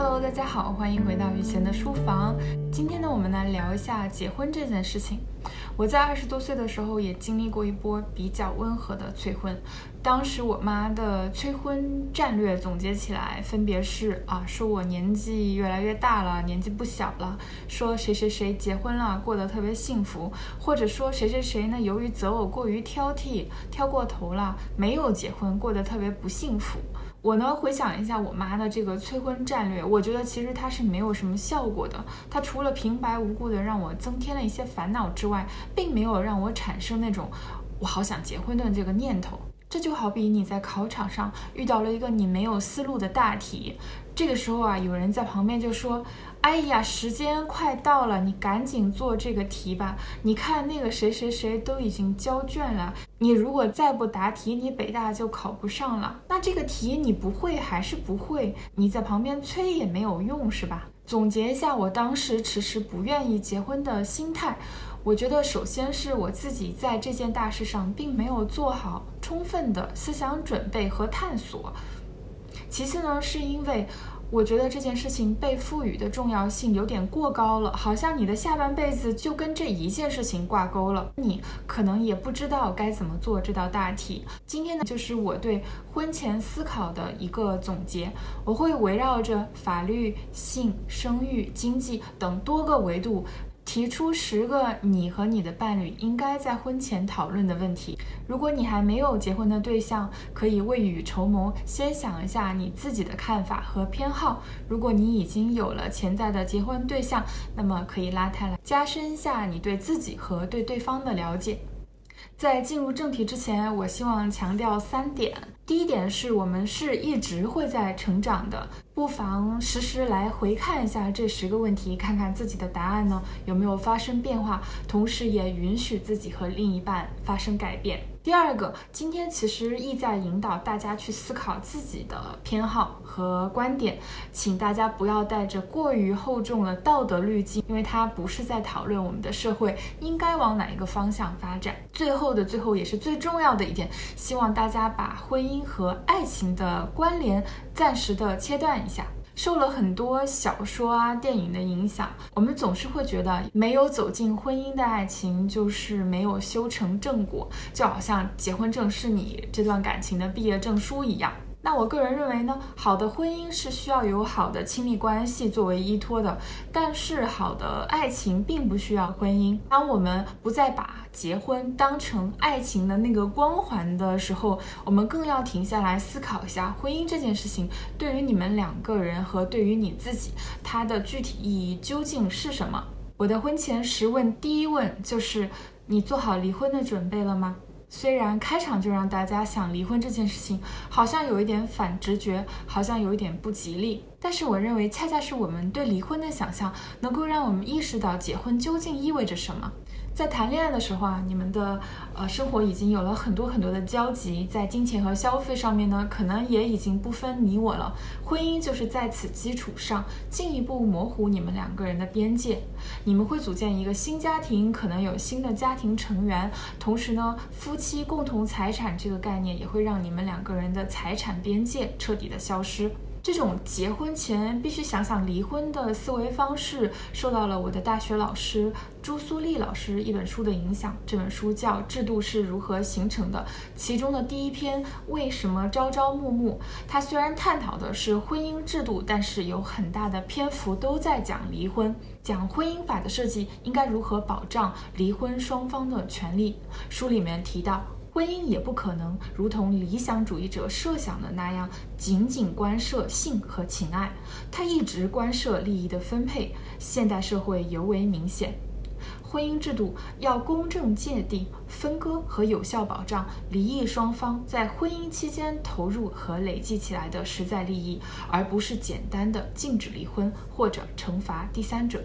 Hello，大家好，欢迎回到雨贤的书房。今天呢，我们来聊一下结婚这件事情。我在二十多岁的时候也经历过一波比较温和的催婚。当时我妈的催婚战略总结起来分别是啊，说我年纪越来越大了，年纪不小了；说谁谁谁结婚了，过得特别幸福；或者说谁谁谁呢，由于择偶过于挑剔，挑过头了，没有结婚，过得特别不幸福。我呢，回想一下我妈的这个催婚战略，我觉得其实她是没有什么效果的。她除了平白无故的让我增添了一些烦恼之外，并没有让我产生那种我好想结婚的这个念头。这就好比你在考场上遇到了一个你没有思路的大题，这个时候啊，有人在旁边就说：“哎呀，时间快到了，你赶紧做这个题吧。你看那个谁谁谁都已经交卷了，你如果再不答题，你北大就考不上了。那这个题你不会还是不会？你在旁边催也没有用，是吧？”总结一下我当时迟迟不愿意结婚的心态。我觉得，首先是我自己在这件大事上并没有做好充分的思想准备和探索。其次呢，是因为我觉得这件事情被赋予的重要性有点过高了，好像你的下半辈子就跟这一件事情挂钩了，你可能也不知道该怎么做这道大题。今天呢，就是我对婚前思考的一个总结，我会围绕着法律、性、生育、经济等多个维度。提出十个你和你的伴侣应该在婚前讨论的问题。如果你还没有结婚的对象，可以未雨绸缪，先想一下你自己的看法和偏好。如果你已经有了潜在的结婚对象，那么可以拉他来，加深一下你对自己和对对方的了解。在进入正题之前，我希望强调三点。第一点是我们是一直会在成长的。不妨时时来回看一下这十个问题，看看自己的答案呢有没有发生变化，同时也允许自己和另一半发生改变。第二个，今天其实意在引导大家去思考自己的偏好和观点，请大家不要带着过于厚重的道德滤镜，因为它不是在讨论我们的社会应该往哪一个方向发展。最后的最后，也是最重要的一点，希望大家把婚姻和爱情的关联暂时的切断一下。受了很多小说啊、电影的影响，我们总是会觉得没有走进婚姻的爱情就是没有修成正果，就好像结婚证是你这段感情的毕业证书一样。那我个人认为呢，好的婚姻是需要有好的亲密关系作为依托的，但是好的爱情并不需要婚姻。当我们不再把结婚当成爱情的那个光环的时候，我们更要停下来思考一下，婚姻这件事情对于你们两个人和对于你自己，它的具体意义究竟是什么？我的婚前十问，第一问就是：你做好离婚的准备了吗？虽然开场就让大家想离婚这件事情，好像有一点反直觉，好像有一点不吉利，但是我认为恰恰是我们对离婚的想象，能够让我们意识到结婚究竟意味着什么。在谈恋爱的时候啊，你们的呃生活已经有了很多很多的交集，在金钱和消费上面呢，可能也已经不分你我了。婚姻就是在此基础上进一步模糊你们两个人的边界。你们会组建一个新家庭，可能有新的家庭成员，同时呢，夫妻共同财产这个概念也会让你们两个人的财产边界彻底的消失。这种结婚前必须想想离婚的思维方式，受到了我的大学老师朱苏丽老师一本书的影响。这本书叫《制度是如何形成的》，其中的第一篇《为什么朝朝暮暮》，它虽然探讨的是婚姻制度，但是有很大的篇幅都在讲离婚，讲婚姻法的设计应该如何保障离婚双方的权利。书里面提到。婚姻也不可能如同理想主义者设想的那样，仅仅关涉性和情爱，它一直关涉利益的分配。现代社会尤为明显，婚姻制度要公正界定、分割和有效保障离异双方在婚姻期间投入和累积起来的实在利益，而不是简单的禁止离婚或者惩罚第三者。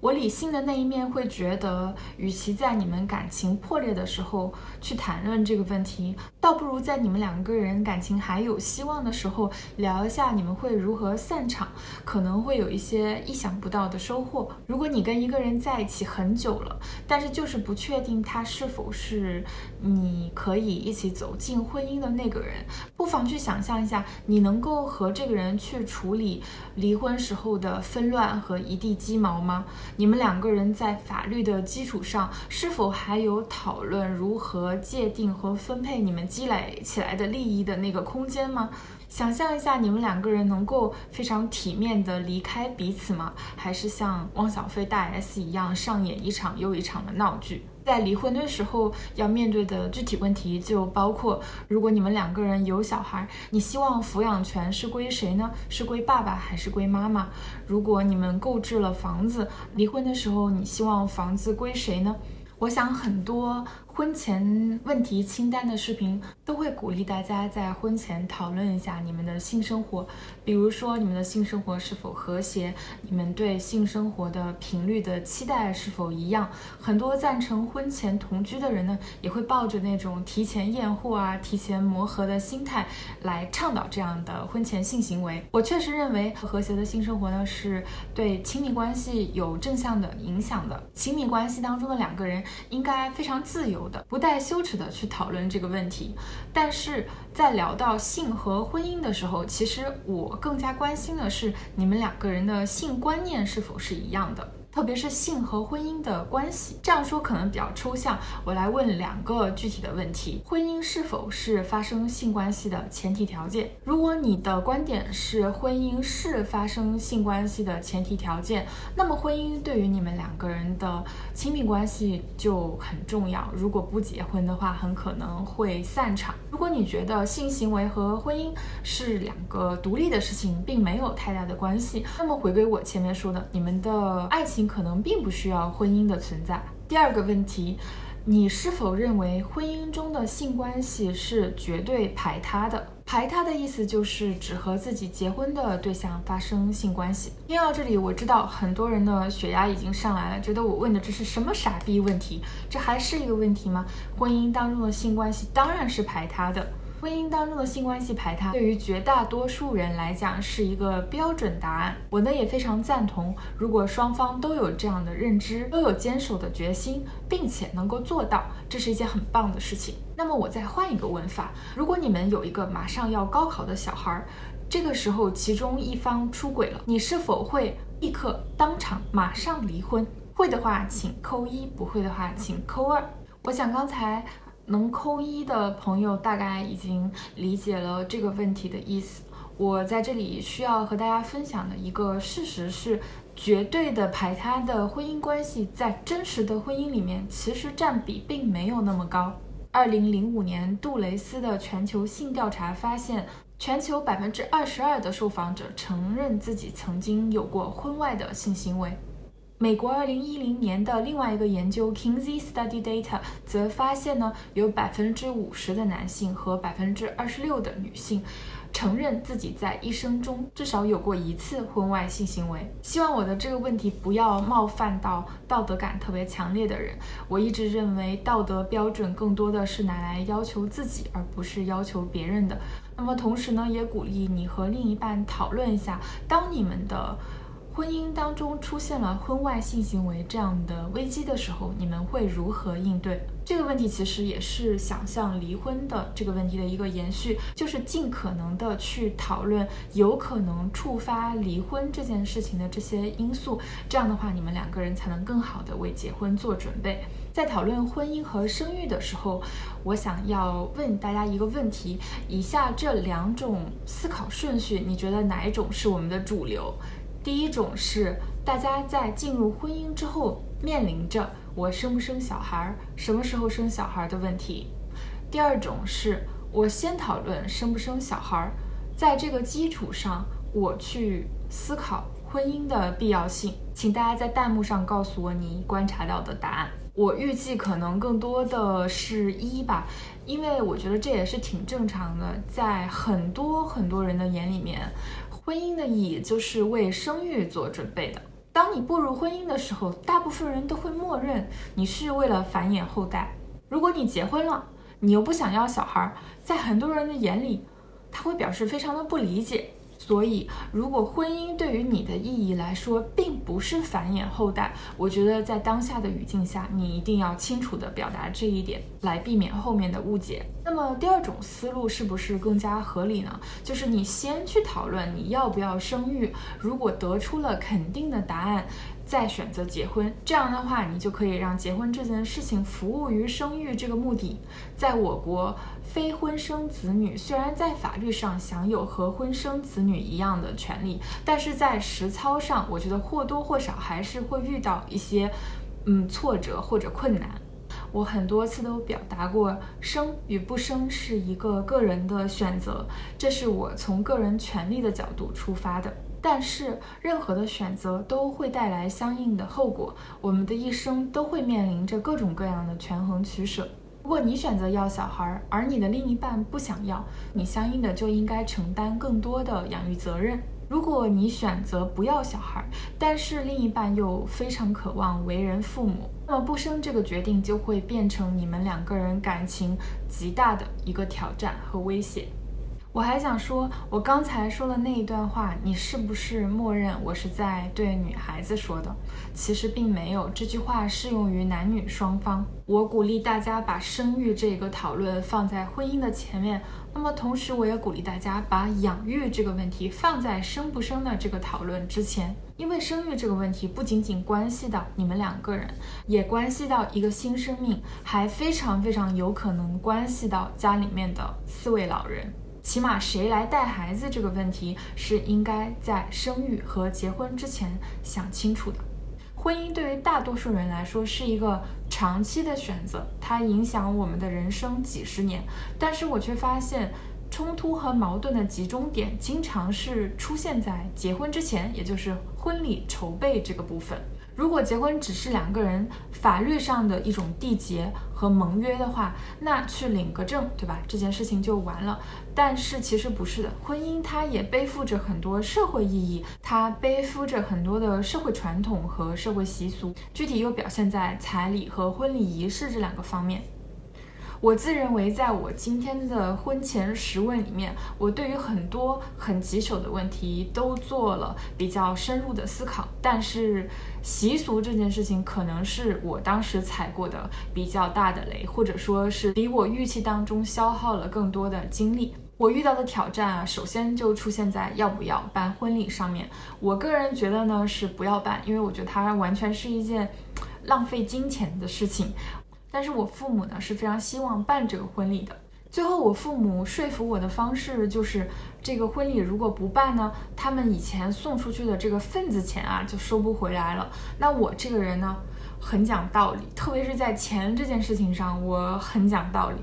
我理性的那一面会觉得，与其在你们感情破裂的时候去谈论这个问题，倒不如在你们两个人感情还有希望的时候聊一下你们会如何散场，可能会有一些意想不到的收获。如果你跟一个人在一起很久了，但是就是不确定他是否是你可以一起走进婚姻的那个人，不妨去想象一下，你能够和这个人去处理离婚时候的纷乱和一地鸡毛吗？你们两个人在法律的基础上，是否还有讨论如何界定和分配你们积累起来的利益的那个空间吗？想象一下，你们两个人能够非常体面的离开彼此吗？还是像汪小菲大 S 一样上演一场又一场的闹剧？在离婚的时候要面对的具体问题就包括：如果你们两个人有小孩，你希望抚养权是归谁呢？是归爸爸还是归妈妈？如果你们购置了房子，离婚的时候你希望房子归谁呢？我想很多。婚前问题清单的视频都会鼓励大家在婚前讨论一下你们的性生活，比如说你们的性生活是否和谐，你们对性生活的频率的期待是否一样。很多赞成婚前同居的人呢，也会抱着那种提前验货啊、提前磨合的心态来倡导这样的婚前性行为。我确实认为和谐的性生活呢，是对亲密关系有正向的影响的。亲密关系当中的两个人应该非常自由。不带羞耻的去讨论这个问题，但是在聊到性和婚姻的时候，其实我更加关心的是你们两个人的性观念是否是一样的。特别是性和婚姻的关系，这样说可能比较抽象。我来问两个具体的问题：婚姻是否是发生性关系的前提条件？如果你的观点是婚姻是发生性关系的前提条件，那么婚姻对于你们两个人的亲密关系就很重要。如果不结婚的话，很可能会散场。如果你觉得性行为和婚姻是两个独立的事情，并没有太大的关系，那么回归我前面说的，你们的爱情。可能并不需要婚姻的存在。第二个问题，你是否认为婚姻中的性关系是绝对排他的？排他的意思就是只和自己结婚的对象发生性关系。听到这里，我知道很多人的血压已经上来了，觉得我问的这是什么傻逼问题？这还是一个问题吗？婚姻当中的性关系当然是排他的。婚姻当中的性关系排他，对于绝大多数人来讲是一个标准答案。我呢也非常赞同，如果双方都有这样的认知，都有坚守的决心，并且能够做到，这是一件很棒的事情。那么我再换一个问法：如果你们有一个马上要高考的小孩，这个时候其中一方出轨了，你是否会立刻当场马上离婚？会的话请扣一，不会的话请扣二。我想刚才。能扣一的朋友大概已经理解了这个问题的意思。我在这里需要和大家分享的一个事实是，绝对的排他的婚姻关系在真实的婚姻里面其实占比并没有那么高。二零零五年杜蕾斯的全球性调查发现，全球百分之二十二的受访者承认自己曾经有过婚外的性行为。美国二零一零年的另外一个研究 Kinsey Study Data 则发现呢，有百分之五十的男性和百分之二十六的女性承认自己在一生中至少有过一次婚外性行为。希望我的这个问题不要冒犯到道德感特别强烈的人。我一直认为道德标准更多的是拿来要求自己，而不是要求别人的。那么同时呢，也鼓励你和另一半讨论一下，当你们的。婚姻当中出现了婚外性行为这样的危机的时候，你们会如何应对？这个问题其实也是想象离婚的这个问题的一个延续，就是尽可能的去讨论有可能触发离婚这件事情的这些因素，这样的话，你们两个人才能更好的为结婚做准备。在讨论婚姻和生育的时候，我想要问大家一个问题：以下这两种思考顺序，你觉得哪一种是我们的主流？第一种是大家在进入婚姻之后面临着我生不生小孩、什么时候生小孩的问题。第二种是我先讨论生不生小孩，在这个基础上我去思考婚姻的必要性。请大家在弹幕上告诉我你观察到的答案。我预计可能更多的是一吧，因为我觉得这也是挺正常的，在很多很多人的眼里面。婚姻的意义就是为生育做准备的。当你步入婚姻的时候，大部分人都会默认你是为了繁衍后代。如果你结婚了，你又不想要小孩，在很多人的眼里，他会表示非常的不理解。所以，如果婚姻对于你的意义来说，并不是繁衍后代，我觉得在当下的语境下，你一定要清楚地表达这一点，来避免后面的误解。那么，第二种思路是不是更加合理呢？就是你先去讨论你要不要生育，如果得出了肯定的答案。再选择结婚，这样的话，你就可以让结婚这件事情服务于生育这个目的。在我国，非婚生子女虽然在法律上享有和婚生子女一样的权利，但是在实操上，我觉得或多或少还是会遇到一些，嗯，挫折或者困难。我很多次都表达过，生与不生是一个个人的选择，这是我从个人权利的角度出发的。但是，任何的选择都会带来相应的后果。我们的一生都会面临着各种各样的权衡取舍。如果你选择要小孩，而你的另一半不想要，你相应的就应该承担更多的养育责任。如果你选择不要小孩，但是另一半又非常渴望为人父母，那么不生这个决定就会变成你们两个人感情极大的一个挑战和威胁。我还想说，我刚才说的那一段话，你是不是默认我是在对女孩子说的？其实并没有，这句话适用于男女双方。我鼓励大家把生育这个讨论放在婚姻的前面，那么同时我也鼓励大家把养育这个问题放在生不生的这个讨论之前，因为生育这个问题不仅仅关系到你们两个人，也关系到一个新生命，还非常非常有可能关系到家里面的四位老人。起码谁来带孩子这个问题是应该在生育和结婚之前想清楚的。婚姻对于大多数人来说是一个长期的选择，它影响我们的人生几十年。但是我却发现，冲突和矛盾的集中点经常是出现在结婚之前，也就是婚礼筹备这个部分。如果结婚只是两个人法律上的一种缔结和盟约的话，那去领个证，对吧？这件事情就完了。但是其实不是的，婚姻它也背负着很多社会意义，它背负着很多的社会传统和社会习俗，具体又表现在彩礼和婚礼仪式这两个方面。我自认为，在我今天的婚前十问里面，我对于很多很棘手的问题都做了比较深入的思考。但是习俗这件事情，可能是我当时踩过的比较大的雷，或者说是比我预期当中消耗了更多的精力。我遇到的挑战啊，首先就出现在要不要办婚礼上面。我个人觉得呢，是不要办，因为我觉得它完全是一件浪费金钱的事情。但是我父母呢是非常希望办这个婚礼的。最后我父母说服我的方式就是，这个婚礼如果不办呢，他们以前送出去的这个份子钱啊就收不回来了。那我这个人呢？很讲道理，特别是在钱这件事情上，我很讲道理。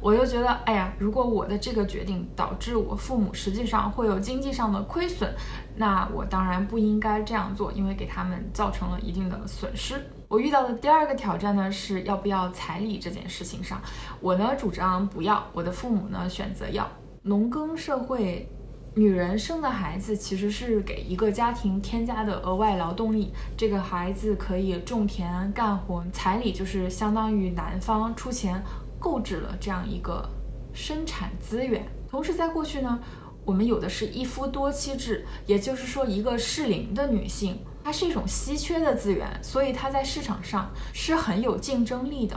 我又觉得，哎呀，如果我的这个决定导致我父母实际上会有经济上的亏损，那我当然不应该这样做，因为给他们造成了一定的损失。我遇到的第二个挑战呢，是要不要彩礼这件事情上，我呢主张不要，我的父母呢选择要。农耕社会。女人生的孩子其实是给一个家庭添加的额外劳动力，这个孩子可以种田干活，彩礼就是相当于男方出钱购置了这样一个生产资源。同时，在过去呢，我们有的是一夫多妻制，也就是说，一个适龄的女性，它是一种稀缺的资源，所以它在市场上是很有竞争力的。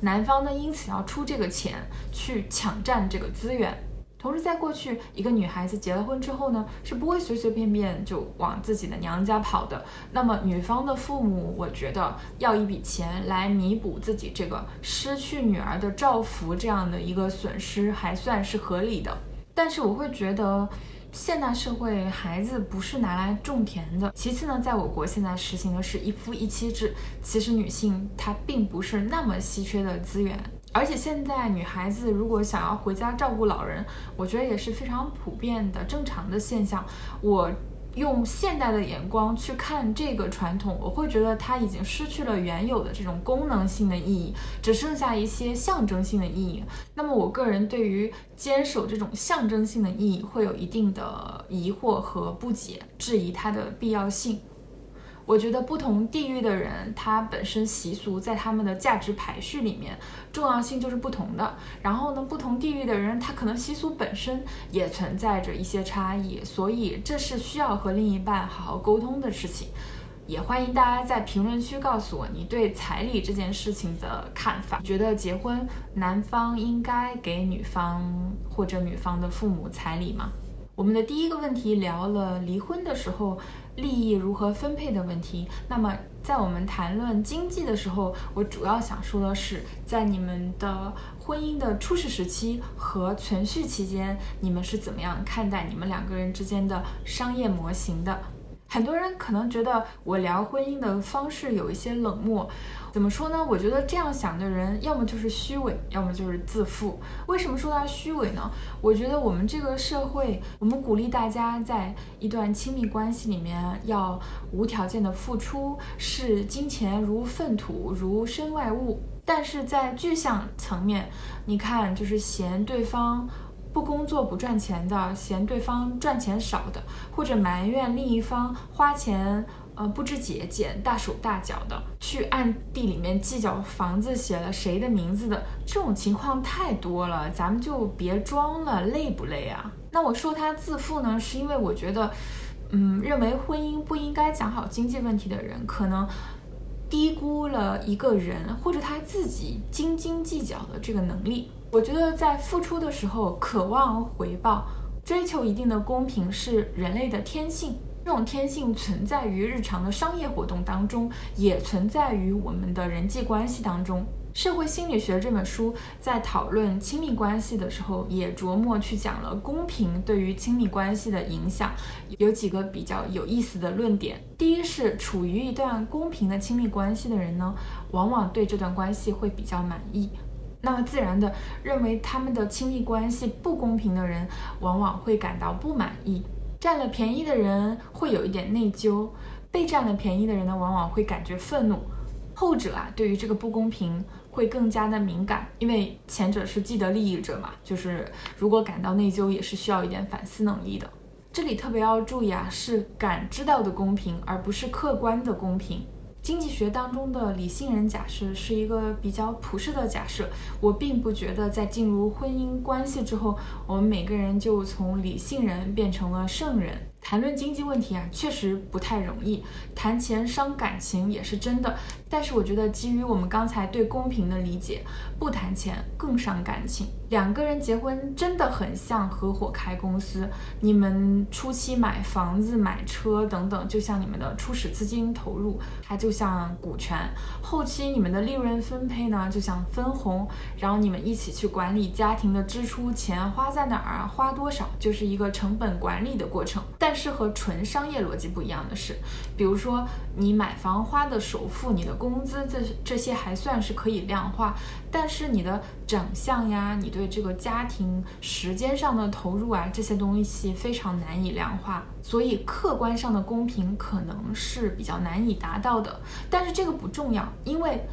男方呢，因此要出这个钱去抢占这个资源。同时，在过去，一个女孩子结了婚之后呢，是不会随随便便就往自己的娘家跑的。那么，女方的父母，我觉得要一笔钱来弥补自己这个失去女儿的照拂这样的一个损失，还算是合理的。但是，我会觉得，现代社会孩子不是拿来种田的。其次呢，在我国现在实行的是一夫一妻制，其实女性她并不是那么稀缺的资源。而且现在女孩子如果想要回家照顾老人，我觉得也是非常普遍的正常的现象。我用现代的眼光去看这个传统，我会觉得它已经失去了原有的这种功能性的意义，只剩下一些象征性的意义。那么我个人对于坚守这种象征性的意义会有一定的疑惑和不解，质疑它的必要性。我觉得不同地域的人，他本身习俗在他们的价值排序里面重要性就是不同的。然后呢，不同地域的人，他可能习俗本身也存在着一些差异，所以这是需要和另一半好好沟通的事情。也欢迎大家在评论区告诉我你对彩礼这件事情的看法。觉得结婚男方应该给女方或者女方的父母彩礼吗？我们的第一个问题聊了离婚的时候利益如何分配的问题。那么在我们谈论经济的时候，我主要想说的是，在你们的婚姻的初始时期和存续期间，你们是怎么样看待你们两个人之间的商业模型的？很多人可能觉得我聊婚姻的方式有一些冷漠，怎么说呢？我觉得这样想的人，要么就是虚伪，要么就是自负。为什么说他虚伪呢？我觉得我们这个社会，我们鼓励大家在一段亲密关系里面要无条件的付出，视金钱如粪土，如身外物。但是在具象层面，你看，就是嫌对方。不工作不赚钱的，嫌对方赚钱少的，或者埋怨另一方花钱呃不知节俭、大手大脚的，去暗地里面计较房子写了谁的名字的，这种情况太多了，咱们就别装了，累不累啊？那我说他自负呢，是因为我觉得，嗯，认为婚姻不应该讲好经济问题的人，可能低估了一个人或者他自己斤斤计较的这个能力。我觉得在付出的时候，渴望回报，追求一定的公平是人类的天性。这种天性存在于日常的商业活动当中，也存在于我们的人际关系当中。《社会心理学》这本书在讨论亲密关系的时候，也琢磨去讲了公平对于亲密关系的影响。有几个比较有意思的论点。第一是，处于一段公平的亲密关系的人呢，往往对这段关系会比较满意。那么自然的认为他们的亲密关系不公平的人，往往会感到不满意。占了便宜的人会有一点内疚，被占了便宜的人呢，往往会感觉愤怒。后者啊，对于这个不公平会更加的敏感，因为前者是既得利益者嘛，就是如果感到内疚，也是需要一点反思能力的。这里特别要注意啊，是感知到的公平，而不是客观的公平。经济学当中的理性人假设是一个比较普世的假设，我并不觉得在进入婚姻关系之后，我们每个人就从理性人变成了圣人。谈论经济问题啊，确实不太容易。谈钱伤感情也是真的，但是我觉得基于我们刚才对公平的理解，不谈钱更伤感情。两个人结婚真的很像合伙开公司，你们初期买房子、买车等等，就像你们的初始资金投入，它就像股权；后期你们的利润分配呢，就像分红，然后你们一起去管理家庭的支出，钱花在哪儿，花多少，就是一个成本管理的过程。但是和纯商业逻辑不一样的是，比如说你买房花的首付、你的工资，这这些还算是可以量化。但是你的长相呀，你对这个家庭时间上的投入啊，这些东西非常难以量化。所以客观上的公平可能是比较难以达到的。但是这个不重要，因为。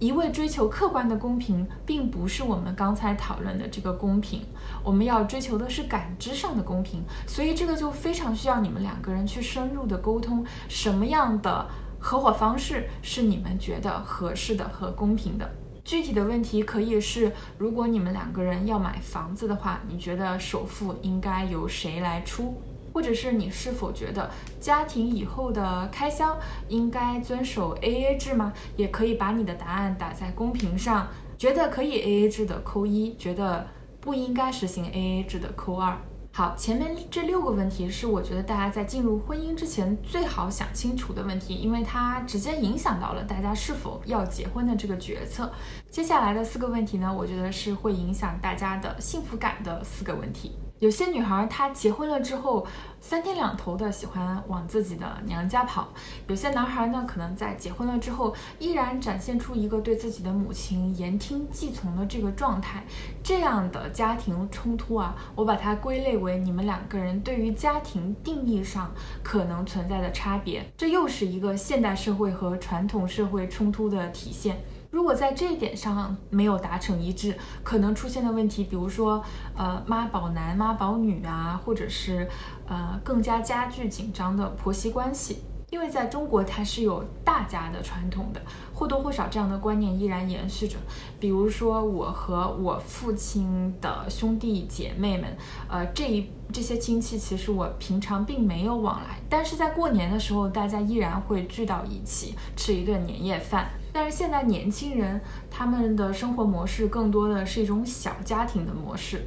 一味追求客观的公平，并不是我们刚才讨论的这个公平。我们要追求的是感知上的公平，所以这个就非常需要你们两个人去深入的沟通，什么样的合伙方式是你们觉得合适的和公平的。具体的问题可以是：如果你们两个人要买房子的话，你觉得首付应该由谁来出？或者是你是否觉得家庭以后的开销应该遵守 AA 制吗？也可以把你的答案打在公屏上，觉得可以 AA 制的扣一，觉得不应该实行 AA 制的扣二。好，前面这六个问题是我觉得大家在进入婚姻之前最好想清楚的问题，因为它直接影响到了大家是否要结婚的这个决策。接下来的四个问题呢，我觉得是会影响大家的幸福感的四个问题。有些女孩她结婚了之后，三天两头的喜欢往自己的娘家跑；有些男孩呢，可能在结婚了之后，依然展现出一个对自己的母亲言听计从的这个状态。这样的家庭冲突啊，我把它归类为你们两个人对于家庭定义上可能存在的差别。这又是一个现代社会和传统社会冲突的体现。如果在这一点上没有达成一致，可能出现的问题，比如说，呃，妈宝男、妈宝女啊，或者是，呃，更加加剧紧张的婆媳关系。因为在中国它是有大家的传统的，或多或少这样的观念依然延续着。比如说我和我父亲的兄弟姐妹们，呃，这一这些亲戚其实我平常并没有往来，但是在过年的时候，大家依然会聚到一起吃一顿年夜饭。但是现在年轻人他们的生活模式更多的是一种小家庭的模式，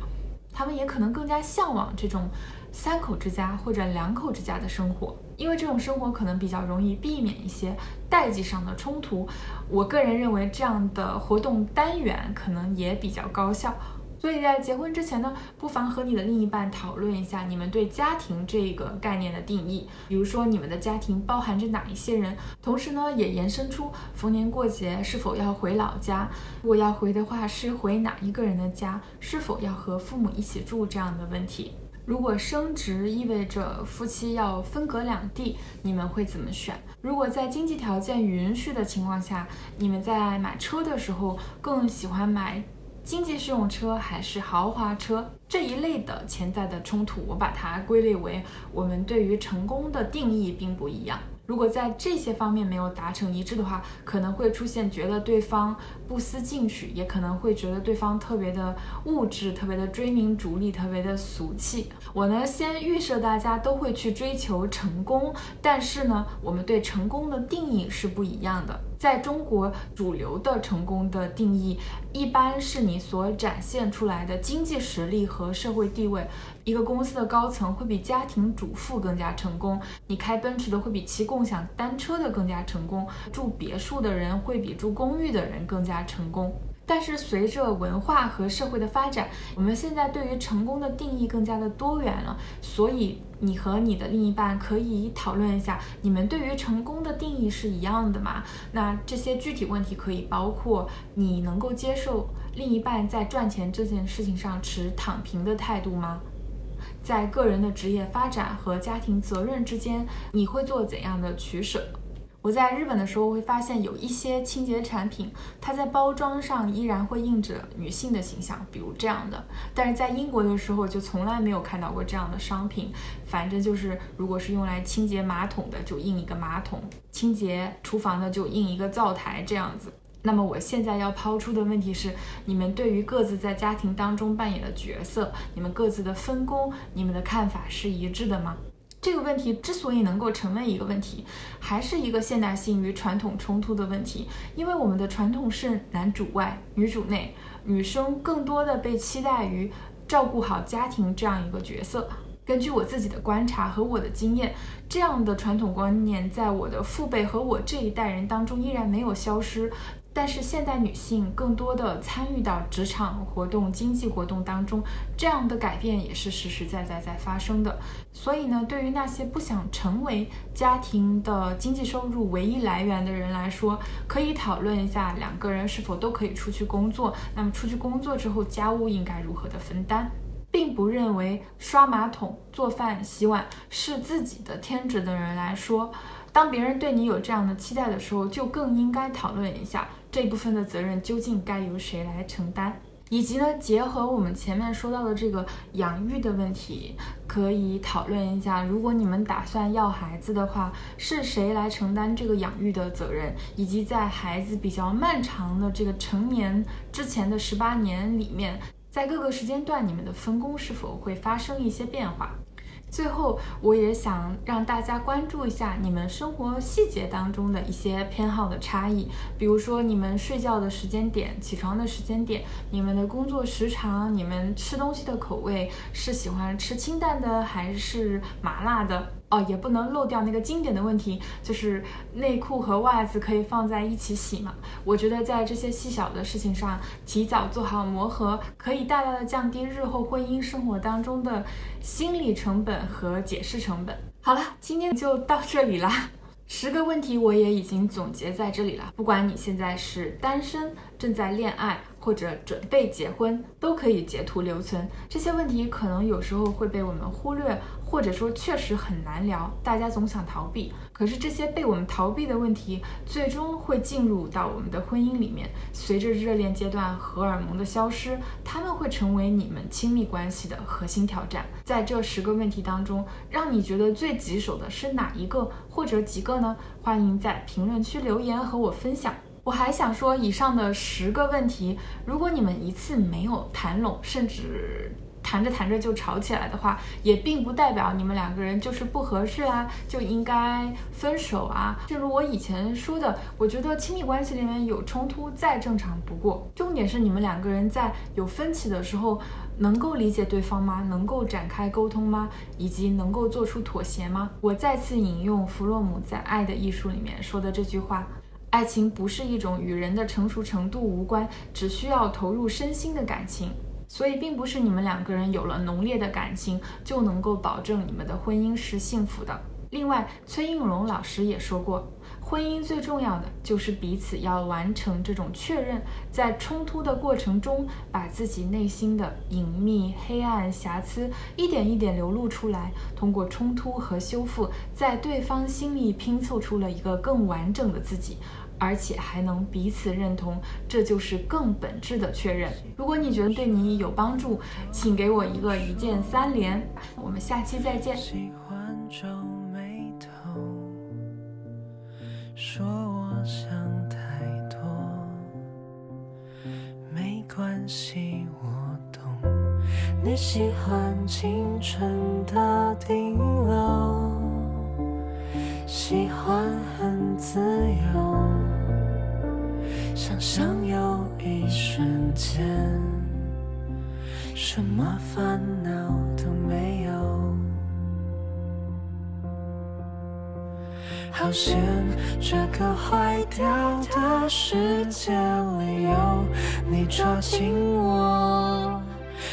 他们也可能更加向往这种三口之家或者两口之家的生活，因为这种生活可能比较容易避免一些代际上的冲突。我个人认为这样的活动单元可能也比较高效。所以在结婚之前呢，不妨和你的另一半讨论一下你们对家庭这个概念的定义，比如说你们的家庭包含着哪一些人，同时呢也延伸出逢年过节是否要回老家，如果要回的话是回哪一个人的家，是否要和父母一起住这样的问题。如果升职意味着夫妻要分隔两地，你们会怎么选？如果在经济条件允许的情况下，你们在买车的时候更喜欢买？经济适用车还是豪华车这一类的潜在的冲突，我把它归类为我们对于成功的定义并不一样。如果在这些方面没有达成一致的话，可能会出现觉得对方不思进取，也可能会觉得对方特别的物质、特别的追名逐利、特别的俗气。我呢，先预设大家都会去追求成功，但是呢，我们对成功的定义是不一样的。在中国，主流的成功的定义一般是你所展现出来的经济实力和社会地位。一个公司的高层会比家庭主妇更加成功，你开奔驰的会比骑共享单车的更加成功，住别墅的人会比住公寓的人更加成功。但是随着文化和社会的发展，我们现在对于成功的定义更加的多元了。所以你和你的另一半可以讨论一下，你们对于成功的定义是一样的吗？那这些具体问题可以包括：你能够接受另一半在赚钱这件事情上持躺平的态度吗？在个人的职业发展和家庭责任之间，你会做怎样的取舍？我在日本的时候会发现有一些清洁产品，它在包装上依然会印着女性的形象，比如这样的。但是在英国的时候就从来没有看到过这样的商品。反正就是，如果是用来清洁马桶的，就印一个马桶；清洁厨房的就印一个灶台这样子。那么我现在要抛出的问题是：你们对于各自在家庭当中扮演的角色，你们各自的分工，你们的看法是一致的吗？这个问题之所以能够成为一个问题，还是一个现代性与传统冲突的问题。因为我们的传统是男主外女主内，女生更多的被期待于照顾好家庭这样一个角色。根据我自己的观察和我的经验，这样的传统观念在我的父辈和我这一代人当中依然没有消失。但是现代女性更多的参与到职场活动、经济活动当中，这样的改变也是实实在在在发生的。所以呢，对于那些不想成为家庭的经济收入唯一来源的人来说，可以讨论一下两个人是否都可以出去工作。那么出去工作之后，家务应该如何的分担？并不认为刷马桶、做饭、洗碗是自己的天职的人来说，当别人对你有这样的期待的时候，就更应该讨论一下。这部分的责任究竟该由谁来承担？以及呢，结合我们前面说到的这个养育的问题，可以讨论一下：如果你们打算要孩子的话，是谁来承担这个养育的责任？以及在孩子比较漫长的这个成年之前的十八年里面，在各个时间段，你们的分工是否会发生一些变化？最后，我也想让大家关注一下你们生活细节当中的一些偏好的差异，比如说你们睡觉的时间点、起床的时间点、你们的工作时长、你们吃东西的口味是喜欢吃清淡的还是麻辣的。哦，也不能漏掉那个经典的问题，就是内裤和袜子可以放在一起洗吗？我觉得在这些细小的事情上，提早做好磨合，可以大大的降低日后婚姻生活当中的心理成本和解释成本。好了，今天就到这里啦。十个问题我也已经总结在这里了。不管你现在是单身、正在恋爱或者准备结婚，都可以截图留存。这些问题可能有时候会被我们忽略。或者说确实很难聊，大家总想逃避。可是这些被我们逃避的问题，最终会进入到我们的婚姻里面。随着热恋阶段荷尔蒙的消失，他们会成为你们亲密关系的核心挑战。在这十个问题当中，让你觉得最棘手的是哪一个或者几个呢？欢迎在评论区留言和我分享。我还想说，以上的十个问题，如果你们一次没有谈拢，甚至谈着谈着就吵起来的话，也并不代表你们两个人就是不合适啊，就应该分手啊。正如我以前说的，我觉得亲密关系里面有冲突再正常不过，重点是你们两个人在有分歧的时候，能够理解对方吗？能够展开沟通吗？以及能够做出妥协吗？我再次引用弗洛姆在《爱的艺术》里面说的这句话。爱情不是一种与人的成熟程度无关，只需要投入身心的感情，所以并不是你们两个人有了浓烈的感情就能够保证你们的婚姻是幸福的。另外，崔应荣老师也说过，婚姻最重要的就是彼此要完成这种确认，在冲突的过程中，把自己内心的隐秘、黑暗、瑕疵一点一点流露出来，通过冲突和修复，在对方心里拼凑出了一个更完整的自己。而且还能彼此认同，这就是更本质的确认。如果你觉得对你有帮助，请给我一个一键三连。我们下期再见。喜欢皱眉头，说我想太多，没关系，我懂。你喜欢青春的顶楼，喜欢很自由。想象有一瞬间，什么烦恼都没有。好险，这个坏掉的世界里有你抓紧我。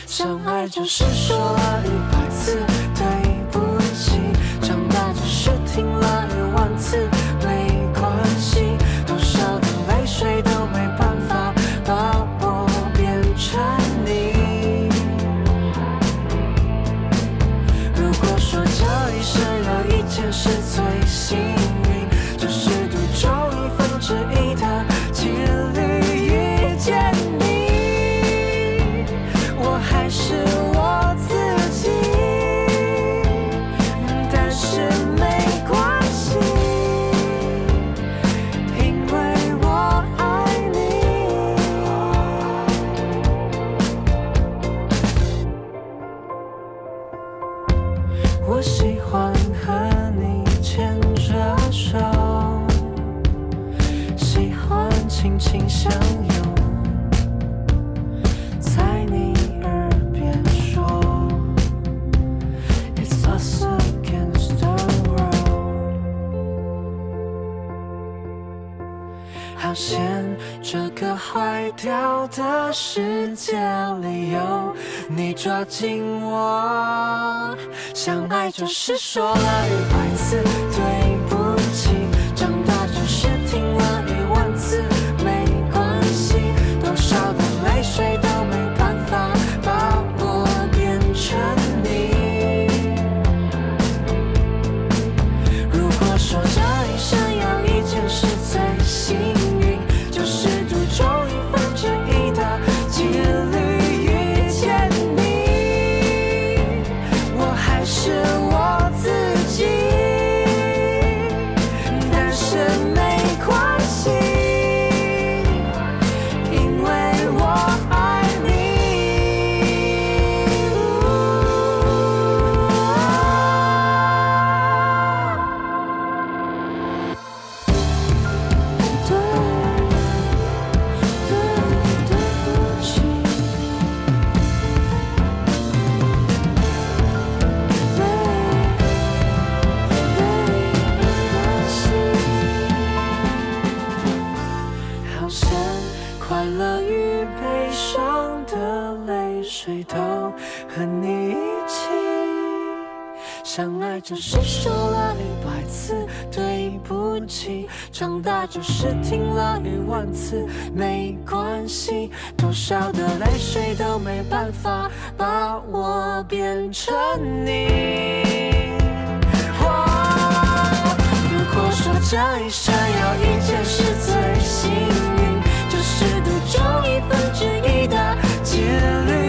相爱就是说了一百次我喜欢和你牵着手，喜欢轻轻相拥。坏掉的世界里有你抓紧我，相爱就是说了一百次对。没关系多少的泪水都没办法把我变成你。如果说这一生有一件事最幸运就是赌中一分之一的几率。